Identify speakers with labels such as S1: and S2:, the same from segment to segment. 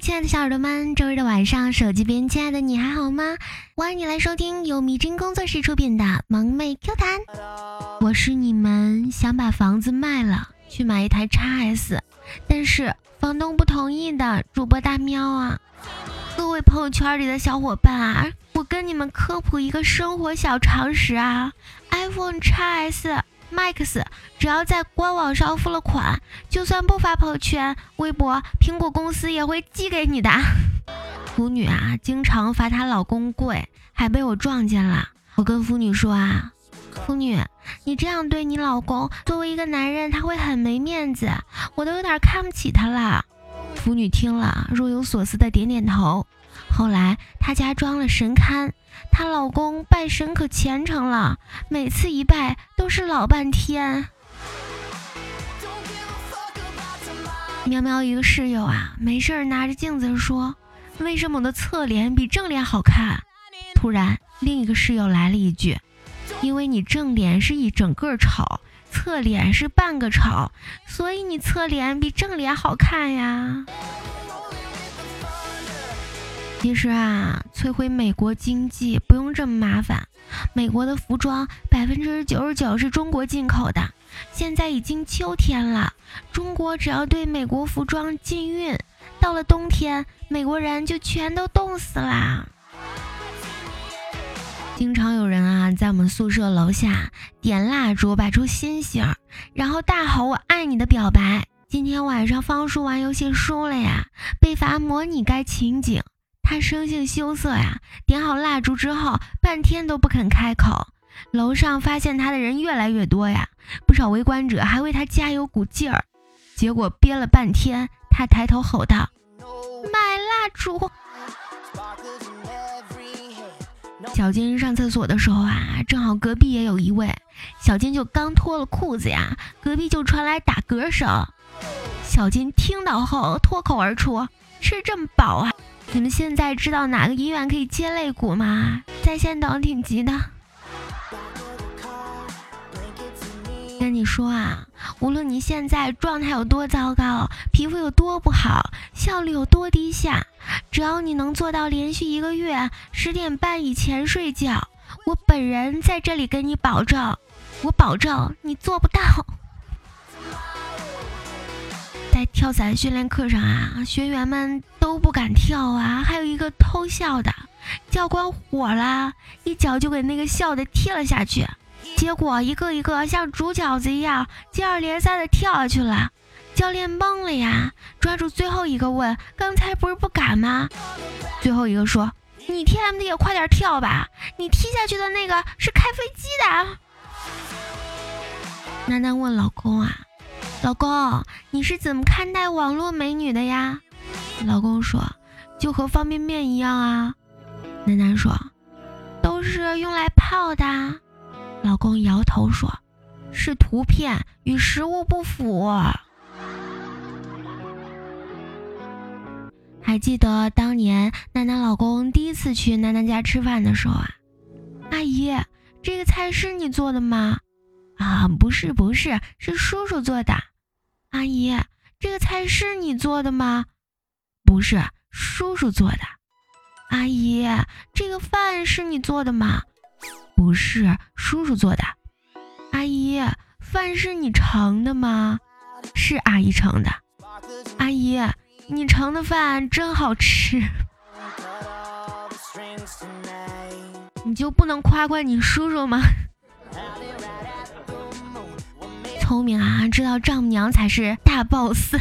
S1: 亲爱的小耳朵们，周日的晚上，手机边亲爱的你还好吗？欢迎你来收听由迷真工作室出品的《萌妹 Q 弹》，我是你们想把房子卖了去买一台 x S，但是房东不同意的主播大喵啊！各位朋友圈里的小伙伴啊，我跟你们科普一个生活小常识啊，iPhone x S。Max，只要在官网上付了款，就算不发朋友圈、微博，苹果公司也会寄给你的。腐女啊，经常罚她老公跪，还被我撞见了。我跟腐女说啊，腐女，你这样对你老公，作为一个男人，他会很没面子，我都有点看不起他了。腐女听了，若有所思的点点头。后来她家装了神龛。她老公拜神可虔诚了，每次一拜都是老半天。喵喵一个室友啊，没事儿拿着镜子说：“为什么我的侧脸比正脸好看？”突然，另一个室友来了一句：“因为你正脸是一整个丑，侧脸是半个丑，所以你侧脸比正脸好看呀。”其实啊，摧毁美国经济不用这么麻烦。美国的服装百分之九十九是中国进口的。现在已经秋天了，中国只要对美国服装禁运，到了冬天，美国人就全都冻死啦。经常有人在我们宿舍楼下点蜡烛，摆出心形，然后大吼“我爱你”的表白。今天晚上方叔玩游戏输了呀，被罚模拟该情景。他生性羞涩呀，点好蜡烛之后，半天都不肯开口。楼上发现他的人越来越多呀，不少围观者还为他加油鼓劲儿。结果憋了半天，他抬头吼道：“买蜡烛！”小金上厕所的时候啊，正好隔壁也有一位，小金就刚脱了裤子呀，隔壁就传来打嗝声。小金听到后脱口而出：“吃这么饱啊！”你们现在知道哪个医院可以接肋骨吗？在线等挺急的。跟你说啊，无论你现在状态有多糟糕，皮肤有多不好，效率有多低下，只要你能做到连续一个月十点半以前睡觉，我本人在这里给你保证，我保证你做不到。在跳伞训练课上啊，学员们都不敢跳啊，还有一个偷笑的，教官火了，一脚就给那个笑的踢了下去，结果一个一个像煮饺子一样接二连三的跳下去了，教练懵了呀，抓住最后一个问：“刚才不是不敢吗？”最后一个说：“你 TMD 也快点跳吧，你踢下去的那个是开飞机的。”楠楠问老公啊。老公，你是怎么看待网络美女的呀？老公说，就和方便面一样啊。楠楠说，都是用来泡的。老公摇头说，是图片与实物不符。还记得当年楠楠老公第一次去楠楠家吃饭的时候啊，阿姨，这个菜是你做的吗？啊，不是不是，是叔叔做的。阿姨，这个菜是你做的吗？不是，叔叔做的。阿姨，这个饭是你做的吗？不是，叔叔做的。阿姨，饭是你盛的吗？是阿姨盛的。阿姨，你盛的饭真好吃。你就不能夸夸你叔叔吗？聪明啊，知道丈母娘才是大 boss。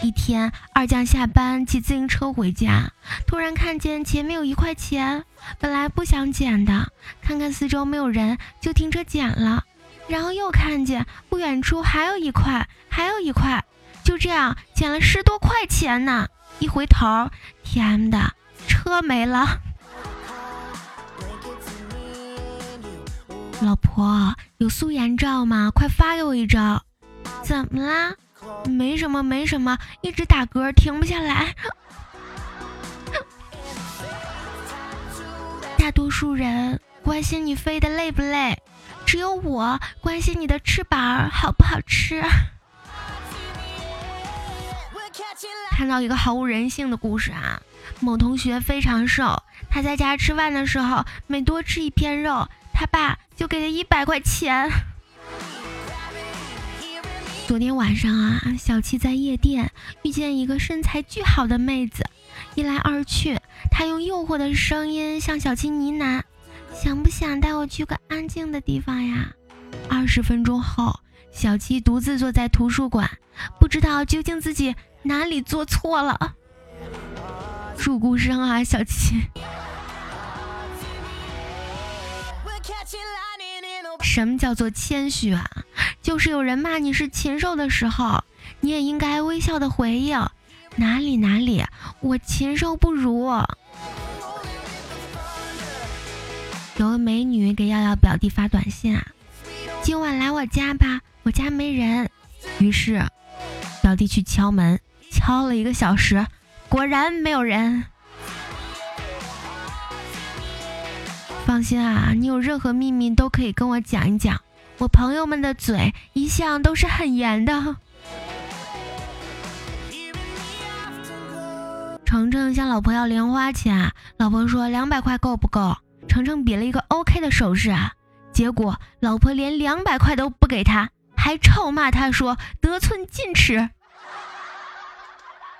S1: 一天，二将下班骑自行车回家，突然看见前面有一块钱，本来不想捡的，看看四周没有人，就停车捡了。然后又看见不远处还有一块，还有一块，就这样捡了十多块钱呢。一回头，天的，车没了。老婆，有素颜照吗？快发给我一张。怎么啦？没什么，没什么，一直打嗝，停不下来。大多数人关心你飞得累不累，只有我关心你的翅膀好不好吃。看到一个毫无人性的故事啊，某同学非常瘦，他在家吃饭的时候，每多吃一片肉，他爸就给他一百块钱。昨天晚上啊，小七在夜店遇见一个身材巨好的妹子，一来二去，他用诱惑的声音向小七呢喃：“想不想带我去个安静的地方呀？”二十分钟后，小七独自坐在图书馆，不知道究竟自己哪里做错了。祝孤生啊，小七。什么叫做谦虚啊？就是有人骂你是禽兽的时候，你也应该微笑的回应：哪里哪里，我禽兽不如。有个美女给耀耀表弟发短信啊，今晚来我家吧，我家没人。于是，表弟去敲门，敲了一个小时，果然没有人。放心啊，你有任何秘密都可以跟我讲一讲。我朋友们的嘴一向都是很严的。程程向老婆要零花钱，老婆说两百块够不够？程程比了一个 OK 的手势啊，结果老婆连两百块都不给他，还臭骂他说得寸进尺。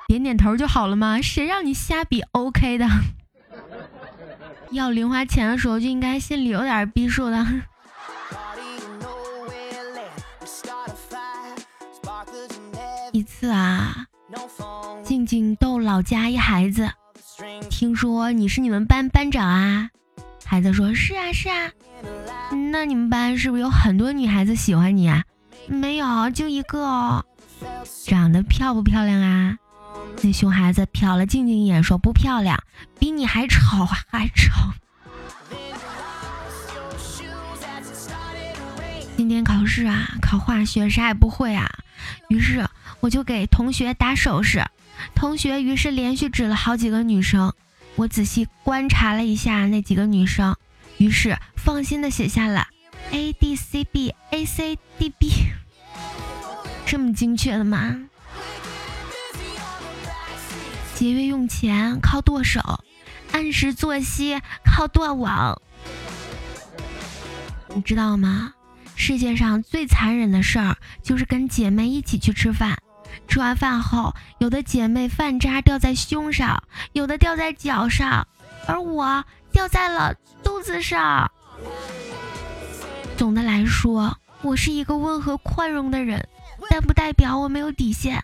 S1: 点点头就好了吗？谁让你瞎比 OK 的？要零花钱的时候就应该心里有点逼数的。一次啊，静静逗老家一孩子，听说你是你们班班长啊？孩子说是啊是啊，那你们班是不是有很多女孩子喜欢你啊？没有，就一个。长得漂不漂亮啊？那熊孩子瞟了静静一眼，说：“不漂亮，比你还丑，还丑。”今天考试啊，考化学，啥也不会啊。于是我就给同学打手势，同学于是连续指了好几个女生。我仔细观察了一下那几个女生，于是放心的写下了 A D C B A C D B，这么精确的吗？节约用钱靠剁手，按时作息靠断网。你知道吗？世界上最残忍的事儿就是跟姐妹一起去吃饭，吃完饭后，有的姐妹饭渣掉在胸上，有的掉在脚上，而我掉在了肚子上。总的来说，我是一个温和宽容的人，但不代表我没有底线。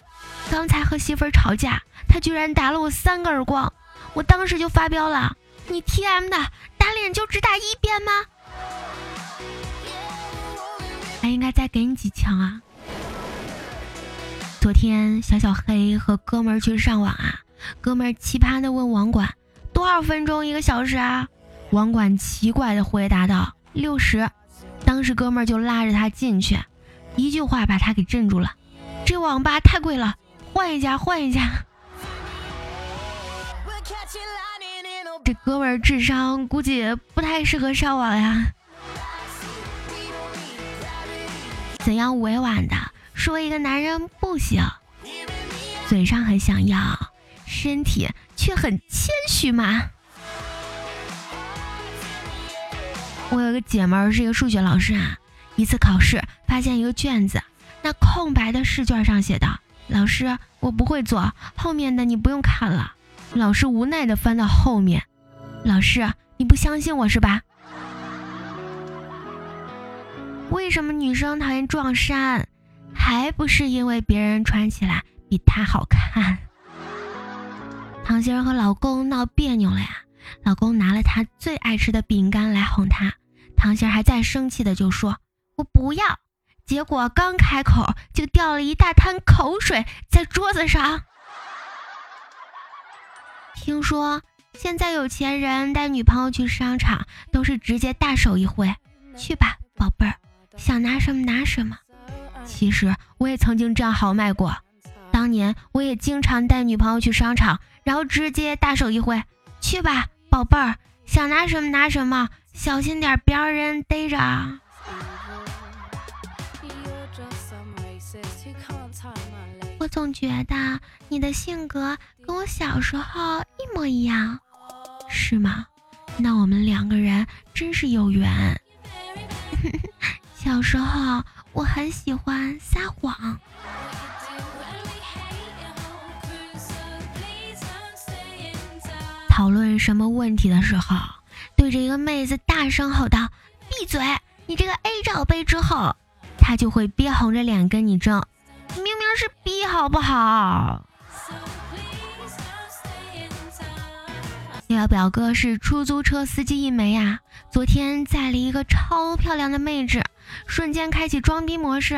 S1: 刚才和媳妇吵架。她居然打了我三个耳光，我当时就发飙了。你 T M 的打脸就只打一边吗？还应该再给你几枪啊！昨天小小黑和哥们儿去上网啊，哥们儿奇葩的问网管多少分钟一个小时啊？网管奇怪的回答道六十。当时哥们儿就拉着他进去，一句话把他给镇住了。这网吧太贵了，换一家换一家。这哥们儿智商估计不太适合上网呀。怎样委婉的说一个男人不行？嘴上很想要，身体却很谦虚吗？我有个姐们儿是一个数学老师啊，一次考试发现一个卷子，那空白的试卷上写道：“老师，我不会做，后面的你不用看了。”老师无奈的翻到后面。老师，你不相信我是吧？为什么女生讨厌撞衫？还不是因为别人穿起来比她好看。唐心儿和老公闹别扭了呀，老公拿了她最爱吃的饼干来哄她，唐心儿还在生气的就说：“我不要。”结果刚开口就掉了一大滩口水在桌子上。听说。现在有钱人带女朋友去商场，都是直接大手一挥，去吧，宝贝儿，想拿什么拿什么。其实我也曾经这样豪迈过，当年我也经常带女朋友去商场，然后直接大手一挥，去吧，宝贝儿，想拿什么拿什么，小心点，别让人逮着啊。我总觉得你的性格跟我小时候一模一样，是吗？那我们两个人真是有缘。小时候我很喜欢撒谎。讨论什么问题的时候，对着一个妹子大声吼道：“闭嘴！你这个 A 罩杯！”之后，她就会憋红着脸跟你争。明明是 B 好不好？那个表哥是出租车司机一枚呀，昨天载了一个超漂亮的妹纸，瞬间开启装逼模式，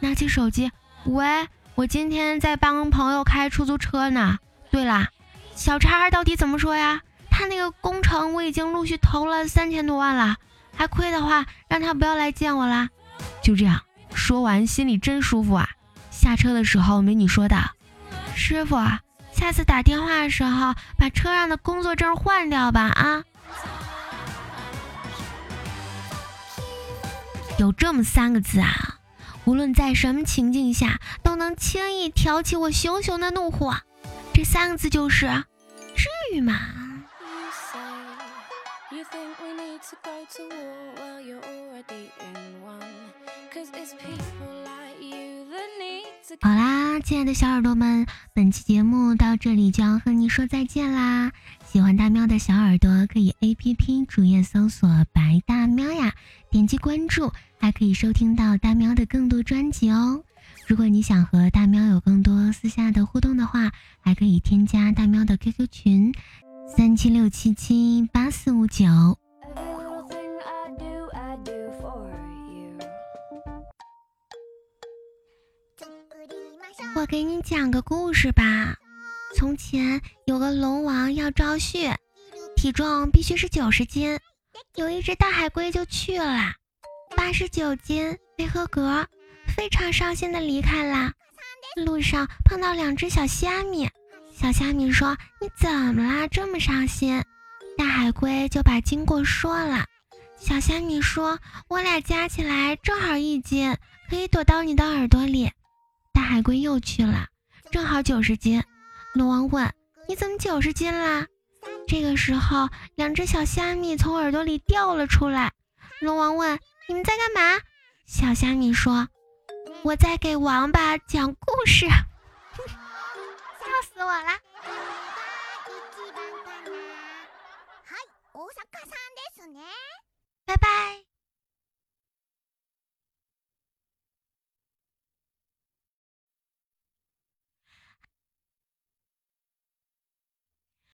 S1: 拿起手机，喂，我今天在帮朋友开出租车呢。对了。小叉到底怎么说呀？他那个工程我已经陆续投了三千多万了，还亏的话让他不要来见我啦。就这样说完，心里真舒服啊。下车的时候，美女说道：“师傅，下次打电话的时候把车上的工作证换掉吧。”啊，有这么三个字啊，无论在什么情境下都能轻易挑起我熊熊的怒火。这三个字就是，至于吗？Cause it's people 好啦，亲爱的小耳朵们，本期节目到这里就要和你说再见啦！喜欢大喵的小耳朵可以 A P P 主页搜索“白大喵”呀，点击关注，还可以收听到大喵的更多专辑哦。如果你想和大喵有更多私下的互动的话，还可以添加大喵的 QQ 群三七六七七八四五九。给你讲个故事吧。从前有个龙王要招婿，体重必须是九十斤，有一只大海龟就去了，八十九斤没合格。非常伤心的离开了。路上碰到两只小虾米，小虾米说：“你怎么啦？这么伤心？”大海龟就把经过说了。小虾米说：“我俩加起来正好一斤，可以躲到你的耳朵里。”大海龟又去了，正好九十斤。龙王问：“你怎么九十斤啦？”这个时候，两只小虾米从耳朵里掉了出来。龙王问：“你们在干嘛？”小虾米说。我在给王八讲故事，笑死我了！拜拜。